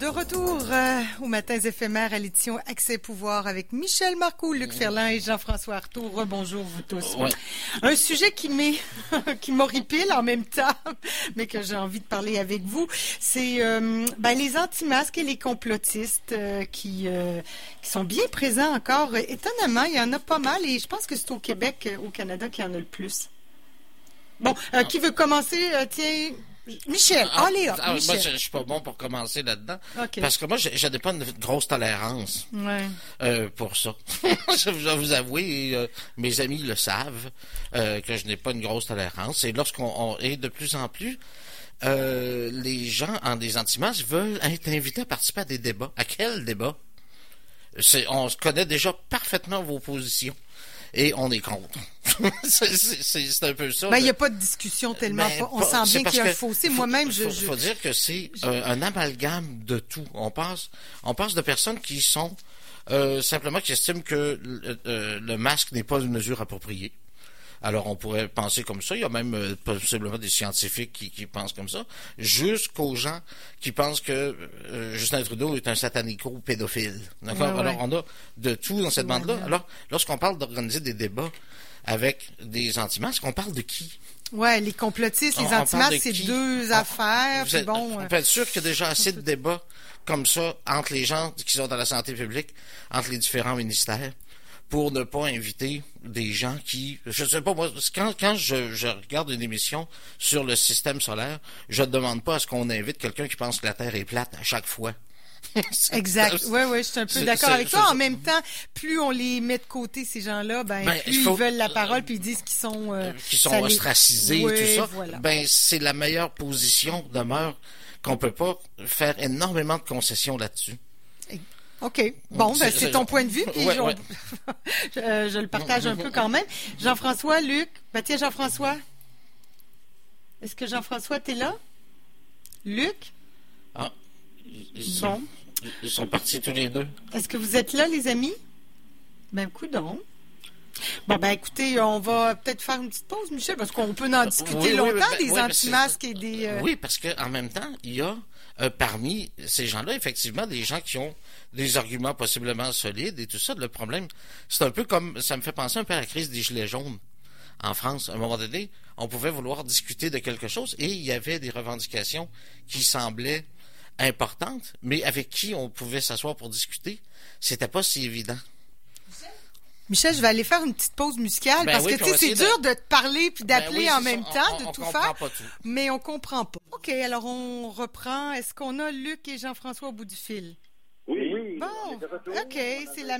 De retour euh, aux matins éphémères à l'édition Accès Pouvoir avec Michel Marcoux, Luc Ferland et Jean-François Artaud. Rebonjour vous tous. Un sujet qui m'est qui m'horripile en même temps, mais que j'ai envie de parler avec vous, c'est euh, ben, les anti-masques et les complotistes euh, qui qui sont bien présents encore. Étonnamment, il y en a pas mal et je pense que c'est au Québec, au Canada, qu'il y en a le plus. Bon, qui veut commencer Tiens? Michel, ah, allez, ah, Moi, je, ne suis pas bon pour commencer là-dedans. Parce que moi, je n'ai pas une grosse tolérance euh, pour ça. je dois vous avouer, euh, mes amis le savent, euh, que je n'ai pas une grosse tolérance. Et lorsqu'on est de plus en plus, les gens en des antimasques veulent être invités à participer à des débats. À quel débat? On connaît déjà parfaitement vos positions et on est contre. c'est un peu ça. Ben, il n'y a pas de discussion tellement. Ben, on sent bien qu'il y a un fossé. Moi-même, je. Il faut, dire que c'est un amalgame de tout. On passe, on passe de personnes qui sont euh, simplement qui estiment que euh, le masque n'est pas une mesure appropriée. Alors, on pourrait penser comme ça. Il y a même euh, possiblement des scientifiques qui, qui, pensent comme ça. Jusqu'aux gens qui pensent que euh, Justin Trudeau est un satanico-pédophile. D'accord? Alors, on a de tout dans cette bande-là. Alors, lorsqu'on parle d'organiser des débats avec des anti-masques, on parle de qui? Ouais, les complotistes, les anti-masques, c'est deux affaires. bon, on peut être sûr qu'il y a déjà assez de débats comme ça entre les gens qui sont dans la santé publique, entre les différents ministères? Pour ne pas inviter des gens qui, je sais pas moi, quand, quand je, je regarde une émission sur le système solaire, je ne demande pas à ce qu'on invite quelqu'un qui pense que la Terre est plate à chaque fois. exact. Oui, oui, je suis un peu d'accord avec toi. En même temps, plus on les met de côté, ces gens-là, ben, ben plus ils veulent la parole, puis ils disent qu'ils sont... Euh, qu'ils sont ostracisés, tout ça. Ben, c'est la meilleure position demeure qu'on peut pas faire énormément de concessions là-dessus. OK. Bon, ben, c'est ton point de vue, puis je, le partage un peu quand même. Jean-François, Luc, ben, tiens, Jean-François. Est-ce que Jean-François, t'es là? Luc? Ah, ils sont, ils sont partis tous les deux. Est-ce que vous êtes là, les amis? Ben, coudon. Bon, ben écoutez, on va peut-être faire une petite pause, Michel, parce qu'on peut en discuter longtemps, ben, des anti-masques et des... Euh, oui, parce qu'en même temps, il y a euh, parmi ces gens-là, effectivement, des gens qui ont des arguments possiblement solides et tout ça. Le problème, c'est un peu comme, ça me fait penser un peu à la crise des Gilets jaunes en France. À un moment donné, on pouvait vouloir discuter de quelque chose et il y avait des revendications qui semblaient importantes, mais avec qui on pouvait s'asseoir pour discuter, c'était pas si évident. Michel, je vais aller faire une petite pause musicale ben parce que tu sais, c'est dur de te parler puis ben d'appeler en même temps, de tout faire. Mais on comprend pas. OK, alors on reprend. Est-ce qu'on a Luc et Jean-François au bout du fil? Oui. Bon, OK, c'est la...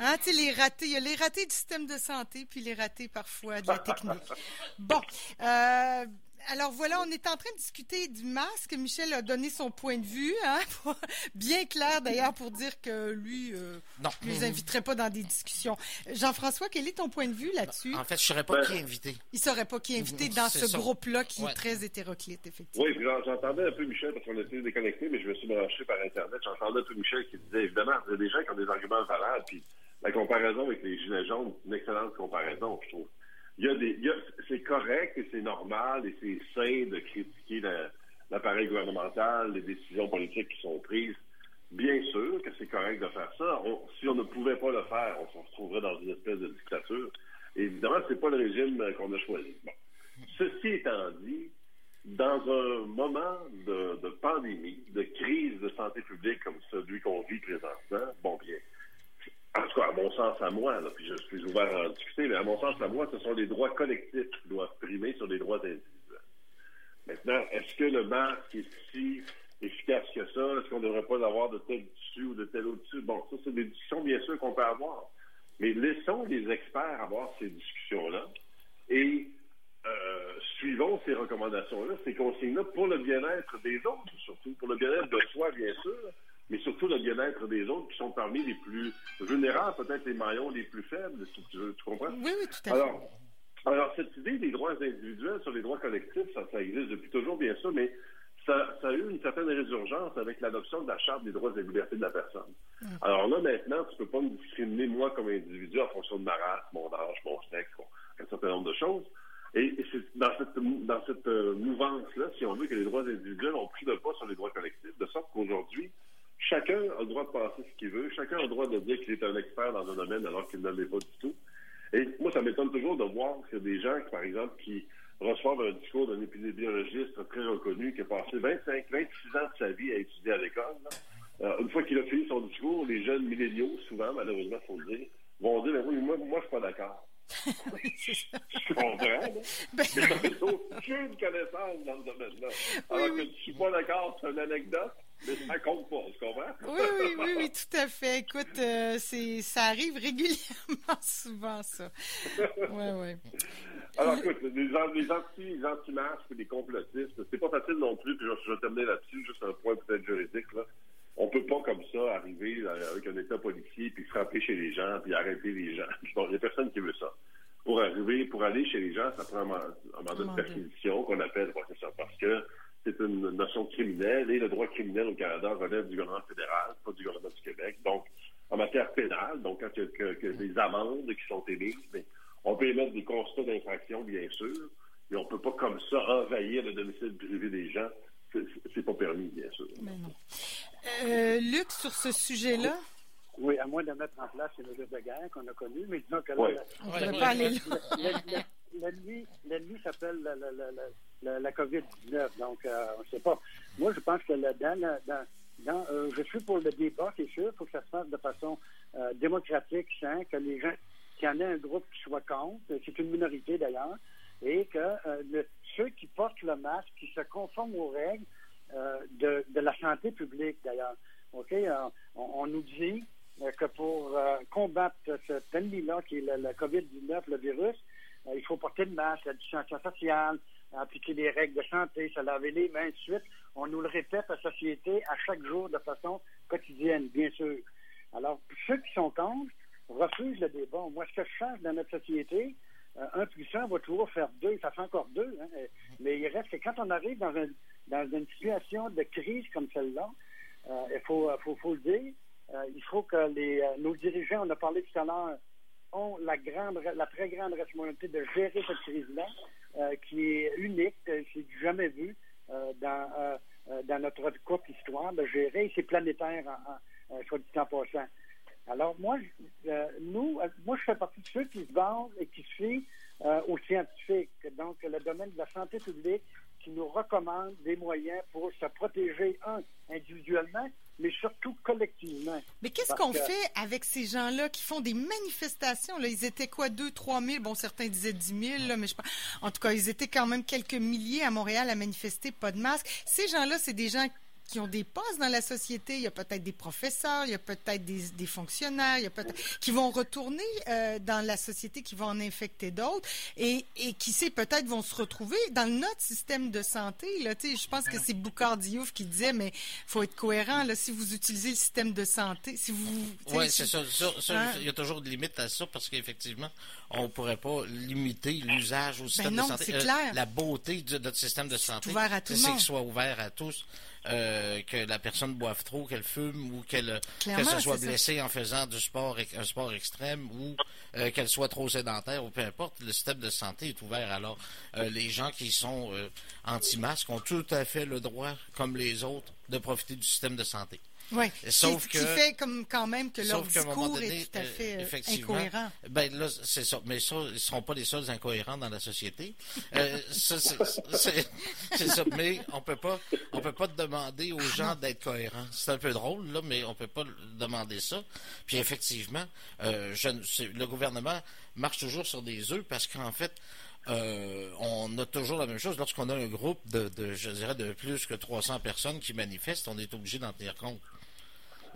Hein, tu les ratés, il y a les ratés du système de santé, puis les ratés parfois de la technique. bon, euh, alors voilà, on est en train de discuter du masque. Michel a donné son point de vue, hein, bien clair d'ailleurs pour dire que lui euh, ne les inviterait pas dans des discussions. Jean-François, quel est ton point de vue là-dessus? En fait, je ne saurais pas qui inviter. Il ne saurait pas qui inviter dans ce groupe-là qui est très hétéroclite, effectivement. Oui, j'entendais un peu Michel parce qu'on était déconnecté, mais je me suis branché par Internet. J'entendais un peu Michel qui disait évidemment, il y a des gens qui ont des arguments valables, puis la comparaison avec les Gilets jaunes, c'est une excellente comparaison, je trouve il y a des, c'est correct et c'est normal et c'est sain de critiquer l'appareil gouvernemental, les décisions politiques qui sont prises. Bien sûr que c'est correct de faire ça. si on ne pouvait pas le faire, on se retrouverait dans une espèce de dictature. Et évidemment, c'est pas le régime qu'on a choisi. Ceci étant dit, dans un moment de, de, pandémie, de crise de santé publique comme celui qu'on vit présentement, bon bien, en tout cas, à mon sens, à moi, puis je suis ouvert à en discuter, mais à mon sens, à moi, ce sont les droits collectifs qui doivent primer sur les droits individuels. Maintenant, est-ce que le masque est si efficace que ça? Est-ce qu'on ne devrait pas avoir de tel dessus ou de tel au-dessus? Bon, ça, c'est des discussions, bien sûr, qu'on peut avoir. Mais laissons les experts avoir ces discussions-là et euh, suivons ces recommandations-là, ces consignes-là pour le bien-être des autres, surtout pour le bien-être de soi, bien sûr, mais surtout le bien-être des autres qui sont parmi les plus vulnérables, peut-être les maillons les plus faibles. Tu, tu, comprends? Oui, oui, tout à fait. Alors, alors, cette idée des droits individuels sur les droits collectifs, ça, ça existe depuis toujours, bien sûr, mais ça, ça, a eu une certaine résurgence avec l'adoption de la Charte des droits et libertés de la personne. Mm. Alors là, maintenant, tu peux pas me discriminer, moi, comme individu, en fonction de ma race, mon âge, mon sexe, un certain nombre de choses. Et, c'est dans cette, dans cette euh, mouvance-là, si on veut, que les droits individuels ont pris le pas sur les droits collectifs, de sorte qu'aujourd'hui, chacun a le droit de penser ce qu'il veut. Chacun a le droit de dire qu'il est un expert dans un domaine alors qu'il ne l'est pas du tout. Et moi, ça m'étonne toujours de voir que des gens, par exemple, qui reçoivent un discours d'un épidémiologiste très reconnu qui a passé 25, 26 ans de sa vie à étudier à l'école. Euh, une fois qu'il a fini son discours, les jeunes milléniaux, souvent, malheureusement, faut le dire, vont dire, oui, moi, moi, je suis pas d'accord. je comprends, ben... mais n'as aucune connaissance dans ce domaine-là. Alors que je suis pas d'accord, c'est une anecdote. Mais ça compte pas, tu comprends? Oui, oui, oui, oui, tout à fait. Écoute, euh, c'est, ça arrive régulièrement, souvent, ça. Oui, oui. Alors, écoute, les, les anti, les anti-masques, les complotistes, c'est pas facile non plus, puis je, vais terminer là-dessus, juste un point peut-être juridique, là. On peut pas comme ça arriver avec un état policier, puis frapper chez les gens, puis arrêter les gens. Bon, il n'y a personne qui veut ça. Pour arriver, pour aller chez les gens, ça prend un, mandat de perquisition qu'on appelle, parce que c'est une notion criminelle et le droit criminel au Canada relève du gouvernement fédéral, pas du gouvernement du Québec. Donc, en matière pénale, donc quand il y a des amendes qui sont émises, mais on peut émettre des constats d'infraction, bien sûr, mais on peut pas comme ça envahir le domicile privé des gens. C'est pas permis, bien sûr. Mais non. Euh, Luc, sur ce sujet-là? Oui, à moins de mettre en place une mesure de guerre qu'on a connue, mais disons que là, on ne peut pas aller là. L'ennemi s'appelle la, la, COVID-19, donc euh, on ne sait pas. Moi, je pense que là, dans, dans, euh, je suis pour le débat, c'est sûr, il faut que ça se fasse de façon euh, démocratique, sans que les gens, qu'il y en ait un groupe qui soit contre, c'est une minorité d'ailleurs, et que ceux qui portent le masque, qui se conforment aux règles de, de, la santé publique d'ailleurs. OK? On, nous dit que pour combattre cette ennemi-là, qui est le COVID-19, le virus, euh, il faut porter le masque, la distanciation sociale, appliquer les règles de santé, se laver les mains, de suite. On nous le répète à la société à chaque jour de façon quotidienne, bien sûr. Alors, ceux qui sont contre refusent le débat. Moi, ce que je change dans notre société, euh, un puissant va toujours faire deux, ça fait encore deux, hein, mais il reste que quand on arrive dans, dans une situation de crise comme celle-là, euh, il faut, le dire, il faut que les, nos dirigeants, on a parlé tout à l'heure ont la grande, la très grande responsabilité de gérer cette crise-là, euh, qui est unique, euh, c'est jamais vu euh, dans, dans notre courte histoire de gérer. C'est planétaire, en, en, soit dit en passant. Alors moi, nous, moi je fais partie de ceux qui se basent et qui se fient aux scientifiques. Donc le domaine de la santé publique qui nous recommande des moyens pour se protéger, un, individuellement, mais surtout collectivement. Mais qu'est-ce qu'on fait avec ces gens-là qui font des manifestations? Là? Ils étaient quoi, 2, 3 000? Bon, certains disaient 10 000, là, mais je En tout cas, ils étaient quand même quelques milliers à Montréal à manifester, pas de masque. Ces gens-là, c'est des gens qui ont des postes dans la société. Il y a peut-être des professeurs, il y a peut-être des, des, fonctionnaires, il y a peut-être qui vont retourner euh, dans la société, qui vont en infecter d'autres et, et qui sait peut-être vont se retrouver dans notre système de santé. Là, je pense que c'est Boucard Diouf qui disait, mais faut être cohérent. Là, si vous utilisez le système de santé, si vous... Oui, c'est ça. Hein? Il y a toujours des limites à ça parce qu'effectivement, on ne pourrait pas limiter l'usage au ben système de santé. Euh, clair. la beauté de notre système de santé, c'est qu'il soit ouvert à tous. Euh, que la personne boive trop, qu'elle fume ou qu'elle se soit blessée en faisant du sport un sport extrême ou euh, qu'elle soit trop sédentaire ou peu importe, le système de santé est ouvert. Alors euh, les gens qui sont anti-masques ont tout à fait le droit, comme les autres, de profiter du système de santé. Oui. Sauf qui, que, qui fait comme quand même que leur discours est tout à fait euh, incohérent. Ben là, c'est ça. Mais ça, ils seront pas les seuls incohérents dans la société. euh, c'est ça. Mais on peut pas, on peut pas demander aux gens d'être cohérents. C'est un peu drôle là, mais on peut pas demander ça. Puis effectivement, euh, je, le gouvernement marche toujours sur des œufs parce qu'en fait. Euh, on a toujours la même chose. Lorsqu'on a un groupe de, de, je dirais, de plus que 300 personnes qui manifestent, on est obligé d'en tenir compte.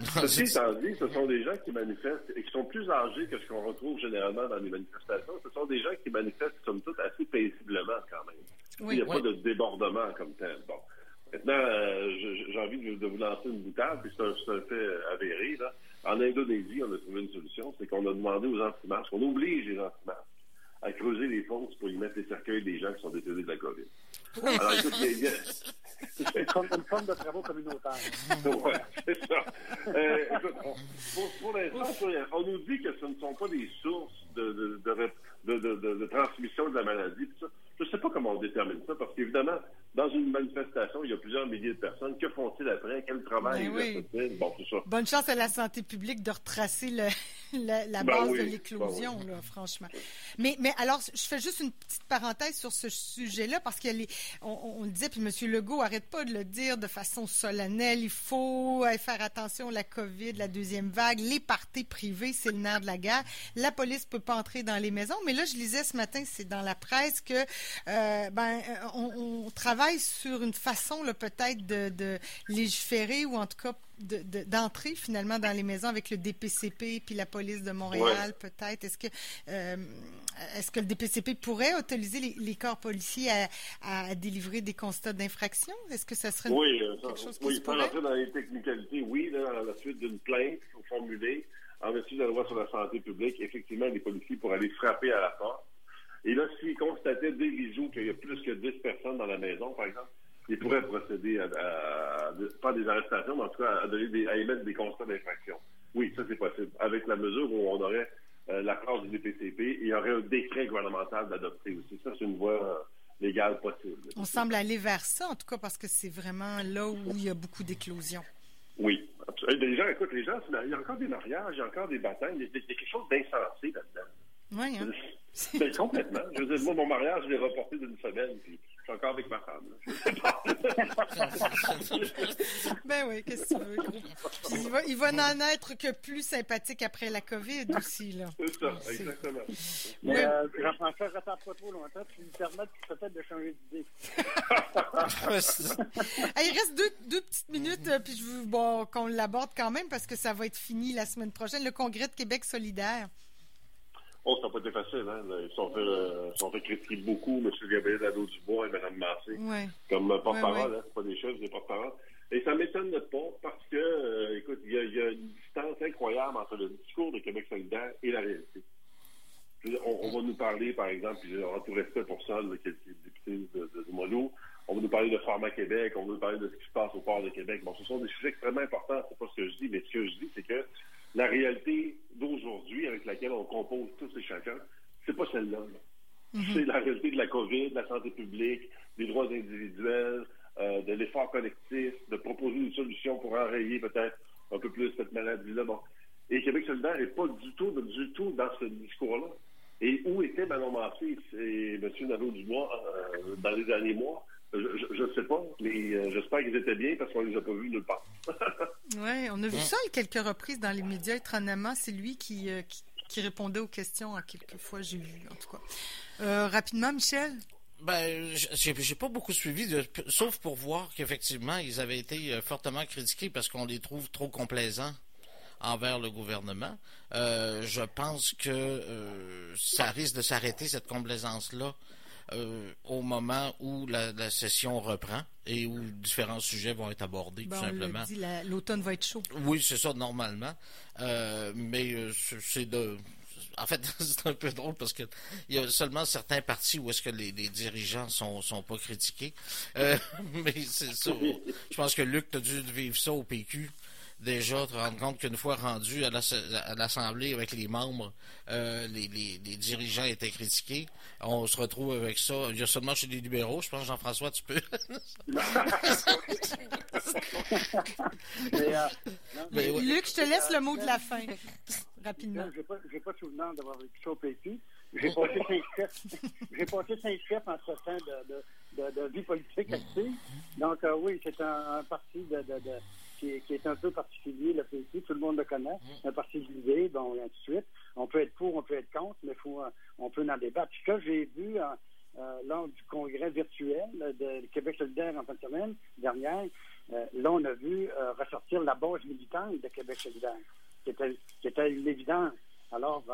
Ceci étant dit, ce sont des gens qui manifestent et qui sont plus âgés que ce qu'on retrouve généralement dans les manifestations. Ce sont des gens qui manifestent, somme toute, assez paisiblement quand même. Il n'y a pas de débordement comme tel. Bon. Maintenant, euh, j'ai envie de, vous lancer une boutade, puis c'est un, un, fait avéré. Là. En Indonésie, on a trouvé une solution, c'est qu'on a demandé aux anti-masques, on oblige les anti-masques à creuser les fosses pour y mettre les cercueils des gens qui sont décédés de la COVID. Alors, écoute, C'est une forme de travaux communautaires. oui, c'est ça. Euh, écoute, pour, pour l'instant, on nous dit que ce ne sont pas des sources de, de, de, de, de transmission de la maladie. Je ne sais pas comment on détermine ça, parce qu'évidemment, dans une manifestation, il y a plusieurs milliers de personnes. Que font-ils après? Quel travail. Ben bon, ça. Bonne chance à la santé publique de retracer le, la, la Ben base oui, de ben l'éclosion, oui. là, franchement. Mais, mais alors, je fais juste une petite parenthèse sur ce sujet-là, parce qu'on on, on le disait, puis M. Legault arrête pas de le dire de façon solennelle, il faut euh, faire attention à la COVID, la deuxième vague, les parties privées, c'est le nerf de la guerre. La police peut pas entrer dans les maisons, mais là, je lisais ce matin, c'est dans la presse, que euh, ben, euh, on, on travaille sur une façon, là, peut-être, de, de légiférer, ou en tout cas, de- de- d'entrer finalement dans les maisons avec le DPCP puis la police de Montréal peut-être? Est-ce que euh, est-ce que le DPCP pourrait autoriser les, les corps policiers à, à délivrer des constats d'infraction? Est-ce que ça serait une- Oui, euh, quelque chose qui oui, se pourrait? rentrer dans les technicalités, oui, là, à la suite d'une plainte formulée en vertu de la loi sur la santé publique, effectivement, les policiers pourraient aller frapper à la porte. Et là, s'ils constataient dès les jours qu'il y a plus que 10 personnes dans la maison, par exemple, ils pourraient procéder à, à- à- pas des arrestations, mais en tout cas à, donner des, à émettre des constats d'infraction. Oui, ça c'est possible. Avec la mesure où on aurait euh, l'accord du DPCP et il y aurait un décret gouvernemental d'adopter aussi. Ça, c'est une voie euh, légale possible. on semble aller vers ça en tout cas parce que c'est vraiment là où il y a beaucoup d'éclosions Oui. absolument. Les gens, écoute, les gens, il y a encore des mariages, il y a encore des baptêmes, il y a, il y a quelque chose d'insensé là-dedans. oui hein? Ben, complètement. Je veux dire, moi, mon mariage, je l'ai reporté d'une semaine, puis je suis encore avec ma femme. là. Ben oui qu'est-ce que tu veux gros? Puis il va, il va n'en être que plus sympathique après la COVID aussi là C'est ça, exactement. Mais Ouais. euh, Jean-François, retarde pas trop longtemps. Tu me permets peut-être de changer d'idée. Il reste deux, deux petites minutes, euh, puis je veux bon, qu'on l'aborde quand même parce que ça va être fini la semaine prochaine, le congrès de Québec solidaire. Oh, ça n'a pas été facile, hein. Ils sont fait, euh, sont fait critiquer beaucoup, M. Gabriel Nadeau-Dubois et Mme Massé. Ouais. comme euh, porte-parole, Ouais, ouais. hein, c'est pas des chefs, des porte-parole. Et ça m'étonne pas parce que, euh, écoute, il y, a- il y a une distance incroyable entre le discours de Québec solidaire et la réalité. On, on va nous parler, par exemple, puis j'aurai tout respect pour ça, est député de, de, de Mono, on va nous parler de Pharma Québec, on va nous parler de ce qui se passe au port de Québec. Bon, ce sont des sujets extrêmement importants, c'est pas ce que je dis, mais ce que je dis, c'est que la réalité d'aujourd'hui avec laquelle on compose tous et chacun, c'est pas celle-là. là. C'est la réalité de la COVID, de la santé publique, des droits individuels, euh, de l'effort collectif, de proposer une solution pour enrayer peut-être un peu plus cette maladie-là. Bon. Et Québec solidaire n'est pas du tout, du tout dans ce discours-là. Et où était Manon Massé et M. Nadeau-Dubois euh, dans les derniers mois? Je ne sais pas, mais euh, j'espère qu'ils étaient bien parce qu'on les a pas vus nulle part. Ouais, on a vu ça à quelques reprises dans les médias. Étonnamment, c'est lui qui, euh, qui, qui répondait aux questions à quelques fois, j'ai vu, en tout cas. Euh, rapidement, Michel? Ben, j'ai pas beaucoup suivi, de- sauf pour voir qu'effectivement, ils avaient été fortement critiqués parce qu'on les trouve trop complaisants envers le gouvernement. Euh, je pense que euh, ça risque de s'arrêter, cette complaisance-là, euh, au moment où la, la session reprend et où différents sujets vont être abordés, Bon, tout on simplement. la- l'automne va être chaud. Oui, c'est ça, normalement. Euh, mais euh, c'est c'est de... En fait, c'est un peu drôle parce que il y a seulement certains partis où est-ce que les, les dirigeants sont sont pas critiqués. Euh, mais c'est ça. Je pense que Luc, t'as dû vivre ça au PQ. Déjà, te rendre compte qu'une fois rendu à l'Ass- à l'Assemblée avec les membres, euh, les, les, les dirigeants étaient critiqués. On se retrouve avec ça. Il y a seulement chez les libéraux. Je pense, Jean-François, tu peux. Mais, euh, non, Mais. Luc, je te laisse le mot de la fin, rapidement. Je n'ai pas, pas souvenir d'avoir vécu ça au PQ. J'ai passé cinq chefs. J'ai passé cinq chefs entre temps de, de, de, de vie politique active. Donc, euh, oui, c'est un, un parti de, de, de, qui, est, qui est un peu particulier, le PQ. Tout le monde le connaît. Un parti bon, et ainsi de suite. On peut être pour, on peut être contre, mais faut, euh, on peut en débattre. Ce que j'ai vu euh, euh, lors du congrès virtuel de Québec solidaire en fin de semaine dernière, euh, là, on a vu euh, ressortir la base militante de Québec solidaire, qui était, qui était une évidence. Alors,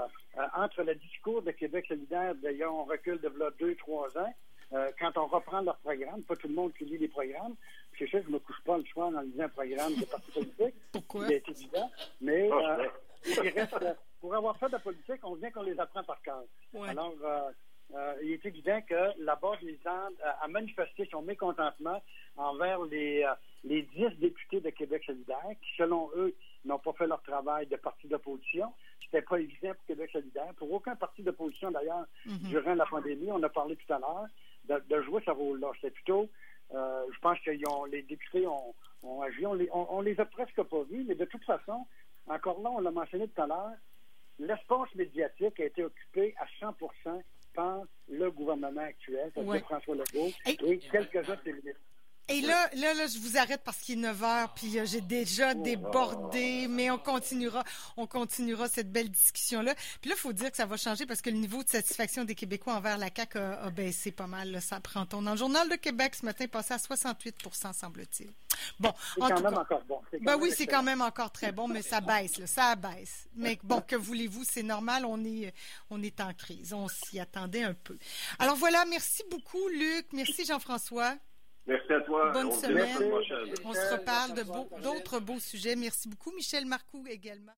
entre le discours de Québec solidaire, d'ailleurs, on recule de là deux, trois ans, euh, quand on reprend leur programme, pas tout le monde qui lit les programmes, c'est sûr que je me couche pas le soir en lisant un programme de parti politique, Pourquoi? c'est évident, mais Ah, euh, il reste, pour avoir fait de la politique, on vient qu'on les apprend par cœur. Ouais. Alors, euh, euh, il est évident que la base militante euh, a manifesté son mécontentement envers les, euh, les dix députés de Québec solidaire qui, selon eux, n'ont pas fait leur travail de parti d'opposition. C'était pas évident pour Québec solidaire, pour aucun parti d'opposition d'ailleurs, durant la pandémie, on a parlé tout à l'heure, de, de jouer ce rôle-là. C'était plutôt je pense que les députés ont, ont agi. On les, on, les a presque pas vus, mais de toute façon, encore là, on l'a mentionné tout à l'heure, l'espace médiatique a été occupé à 100% par le gouvernement actuel, c'est-à-dire François Legault, et, quelques autres ministres. Et là, là, là, je vous arrête parce qu'il est 9 heures, puis euh, j'ai déjà oh, débordé, mais on continuera, on continuera cette belle discussion-là. Puis là, il faut dire que ça va changer parce que le niveau de satisfaction des Québécois envers la CAQ a, baissé pas mal. ça prend ton. Dans le Journal de Québec, ce matin, passé à 68 semble-t-il. Bon, en tout cas, bon. Ben oui, c'est quand même encore très bon, mais ça baisse, là, ça baisse. Mais bon, que voulez-vous, c'est normal, on est, on est en crise, on s'y attendait un peu. Alors voilà, merci beaucoup, Luc, merci Jean-François. Merci à toi. Bonne semaine. On se reparle de d'autres beaux sujets. Merci beaucoup, Michel Marcoux également.